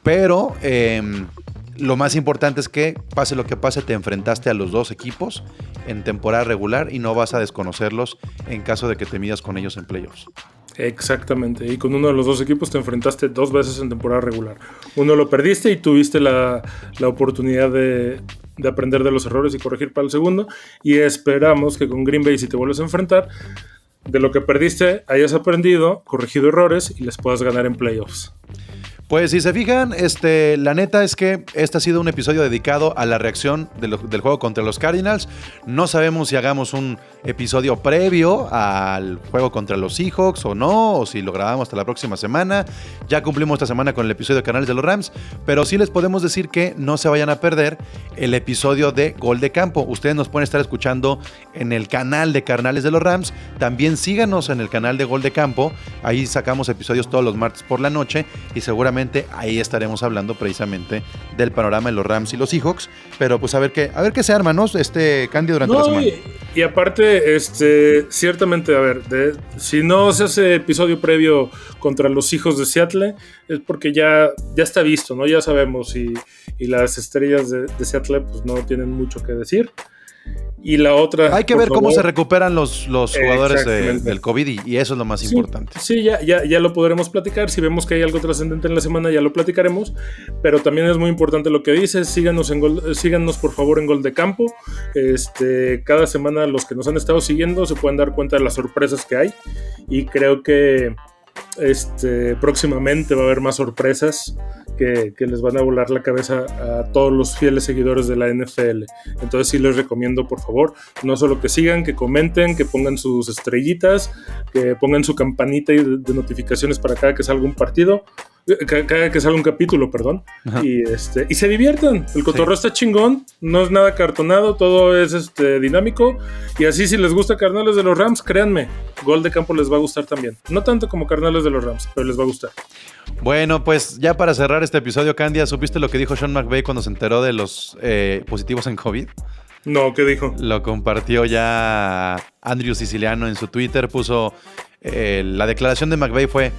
pero em, lo más importante es que pase lo que pase, te enfrentaste a los dos equipos en temporada regular y no vas a desconocerlos en caso de que te midas con ellos en playoffs. Exactamente. Y con uno de los dos equipos te enfrentaste dos veces en temporada regular. Uno lo perdiste y tuviste la, oportunidad de, de aprender de los errores y corregir para el segundo. Y esperamos que con Green Bay, si te vuelves a enfrentar, de lo que perdiste hayas aprendido, corregido errores y les puedas ganar en playoffs. Pues si se fijan, este, la neta es que este ha sido un episodio dedicado a la reacción del juego contra los Cardinals. No sabemos si hagamos un episodio previo al juego contra los Seahawks o no, o si lo grabamos hasta la próxima semana. Ya cumplimos esta semana con el episodio de Canales de los Rams, pero sí les podemos decir que no se vayan a perder el episodio de Gol de Campo. Ustedes nos pueden estar escuchando en el canal de Carnales de los Rams. También síganos en el canal de Gol de Campo. Ahí sacamos episodios todos los martes por la noche y seguramente ahí estaremos hablando precisamente del panorama de los Rams y los Seahawks. Pero pues a ver qué, a ver qué se arma, ¿no? Este Candy durante la No, semana. y, y aparte, este, ciertamente, a ver, de- si no se hace episodio previo contra los hijos de Seattle, es porque ya, ya está visto, ¿no? Ya sabemos y, y las estrellas de, de Seattle pues no tienen mucho que decir. Y la otra... Hay que ver cómo favor, se recuperan los, los jugadores de- del COVID y, y eso es lo más Sí, importante. Sí, ya, ya, ya lo podremos platicar. Si vemos que hay algo trascendente en la semana, ya lo platicaremos. Pero también es muy importante lo que dices. Síganos, en gol- síganos por favor en Gol de Campo. Este, cada semana los que nos han estado siguiendo se pueden dar cuenta de las sorpresas que hay. Y creo que este, próximamente va a haber más sorpresas que, les van a volar la cabeza a todos los fieles seguidores de la NFL. Entonces sí les recomiendo por favor, no solo que sigan, que comenten, que pongan sus estrellitas, que pongan su campanita de, de notificaciones para cada que salga un partido, cada que salga un capítulo, perdón, Ajá. y, este, y se diviertan. El cotorreo está chingón, no es nada cartonado, todo es este, dinámico. Y así si les gusta Carnales de los Rams, créanme, Gol de Campo les va a gustar también. No tanto como Carnales de los Rams, pero les va a gustar. Bueno, pues ya para cerrar este episodio, Candia, ¿supiste lo que dijo Sean McVay cuando se enteró de los eh, positivos en COVID? No, ¿qué dijo? Lo compartió ya Andrew Siciliano en su Twitter. Puso eh, la declaración de McVeigh fue: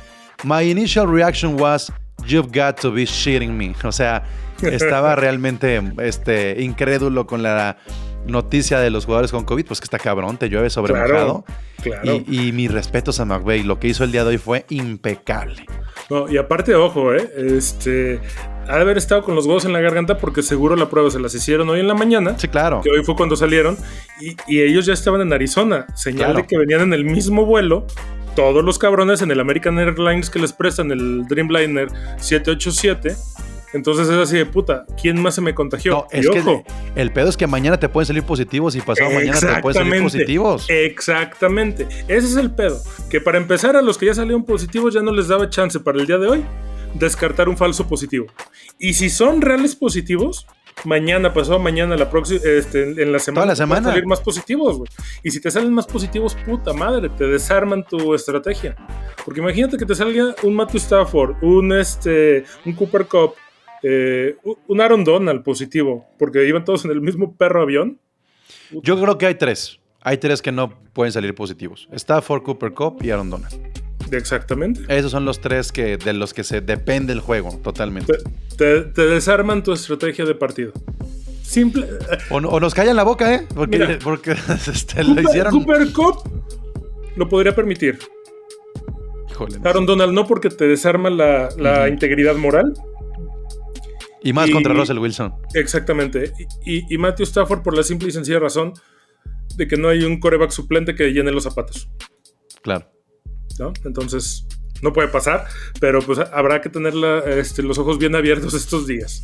My initial reaction was, You've got to be shitting me. O sea, estaba realmente este, incrédulo con la noticia de los jugadores con COVID. Pues que está cabrón, te llueve sobre Claro, claro. Y, y mis respetos a McVeigh. Lo que hizo el día de hoy fue impecable. No, y aparte, ojo, ¿eh? Este, ha de haber estado con los huevos en la garganta porque seguro la prueba se las hicieron hoy en la mañana. Sí, claro. que hoy fue cuando salieron, y, y ellos ya estaban en Arizona, señal Claro. de que venían en el mismo vuelo, todos los cabrones en el American Airlines que les prestan el Dreamliner 787. Entonces es así de puta, ¿quién más se me contagió? No, es y que ojo, el pedo es que mañana te pueden salir positivos y pasado mañana te pueden salir positivos. Exactamente. Ese es el pedo. Que para empezar, a los que ya salieron positivos ya no les daba chance para el día de hoy descartar un falso positivo. Y si son reales positivos, mañana, pasado mañana, la próxima, este, en la semana, la te van a semana. salir más positivos, güey. Y si te salen más positivos, puta madre, te desarman tu estrategia. Porque imagínate que te salga un Matthew Stafford, un, este, un Cooper Cup, eh, un Aaron Donald positivo, porque iban todos en el mismo perro avión. Yo creo que hay tres. Hay tres que no pueden salir positivos. Stafford, Cooper Cup y Aaron Donald. Exactamente. Esos son los tres que, de los que se depende el juego totalmente. Te, te- te desarman tu estrategia de partido. Simple. O, o nos callan la boca, ¿eh? Porque, Mira. porque este, lo hicieron. Cooper Cup lo podría permitir. Híjole. Aaron Donald no, porque te desarma la, la integridad moral. Y más y- contra Russell Wilson. Exactamente. Y, y- y Matthew Stafford por la simple y sencilla razón de que no hay un coreback suplente que llene los zapatos. Claro. Entonces, no puede pasar, pero pues habrá que tener este, los ojos bien abiertos estos días.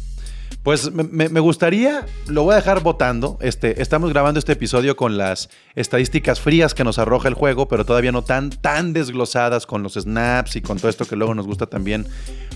Pues me, gustaría, lo voy a dejar votando. Este, estamos grabando este episodio con las estadísticas frías que nos arroja el juego, pero todavía no tan, tan desglosadas con los snaps y con todo esto que luego nos gusta también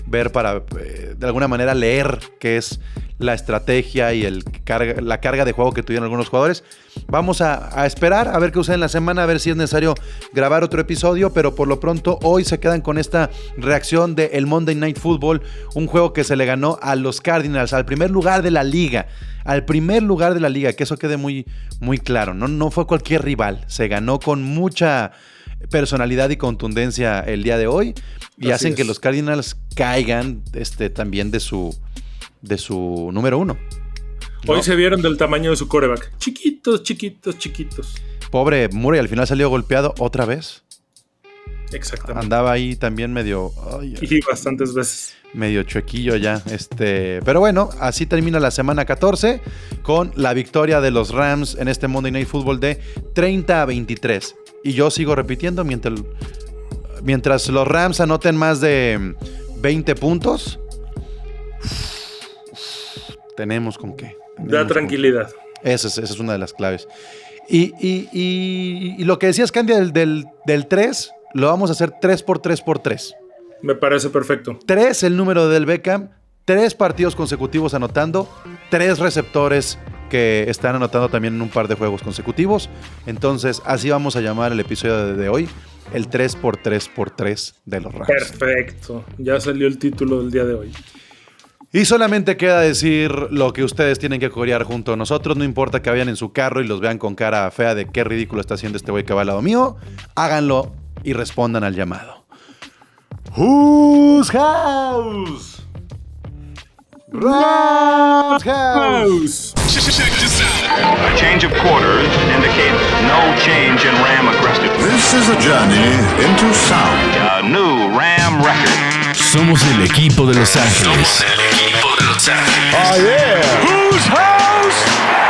ver para, eh, de alguna manera, leer qué es la estrategia y el carga- la carga de juego que tuvieron algunos jugadores. Vamos a, esperar a ver qué sucede en la semana, a ver si es necesario grabar otro episodio, pero por lo pronto hoy se quedan con esta reacción del el Monday Night Football, un juego que se le ganó a los Cardinals, al primer lugar de la liga, al primer lugar de la liga, que eso quede muy, muy claro, no, no fue cualquier rival, se ganó con mucha personalidad y contundencia el día de hoy y Así hacen que los Cardinals caigan este, también de su, de su número uno. Hoy No. se vieron del tamaño de su coreback. Chiquitos, chiquitos, chiquitos. Pobre Murray al final salió golpeado otra vez. Exactamente. Andaba ahí también medio, ay, Y bastantes veces. medio chuequillo ya. Este, pero bueno, así termina la semana 14 con la victoria de los Rams en este Monday Night Football de 30 a 23. Y yo sigo repitiendo mientras, mientras los Rams anoten más de 20 puntos. Tenemos con qué. Da Tenemos tranquilidad. esa es, esa es una de las claves. Y, y- y- y lo que decías, Candia, del, del, del 3, lo vamos a hacer 3 por 3 por 3. Me parece perfecto. 3 el número del Beckham, 3 partidos consecutivos anotando, 3 receptores que están anotando también en un par de juegos consecutivos. Entonces, así vamos a llamar el episodio de, hoy, el 3 por 3 por 3 de los Rams. Perfecto. Ya salió el título del día de hoy. Y solamente queda decir lo que ustedes tienen que corear junto a nosotros. No importa que vayan en su carro y los vean con cara fea de qué ridículo está haciendo este güey que va al lado mío. Háganlo y respondan al llamado. Whose house? House. A change of quarters indicates no change in Ram aggressiveness. This is a journey into sound. A new Ram record. Somos el equipo de Los Ángeles. Somos el equipo de Los Ángeles. Oh, yeah. Whose house?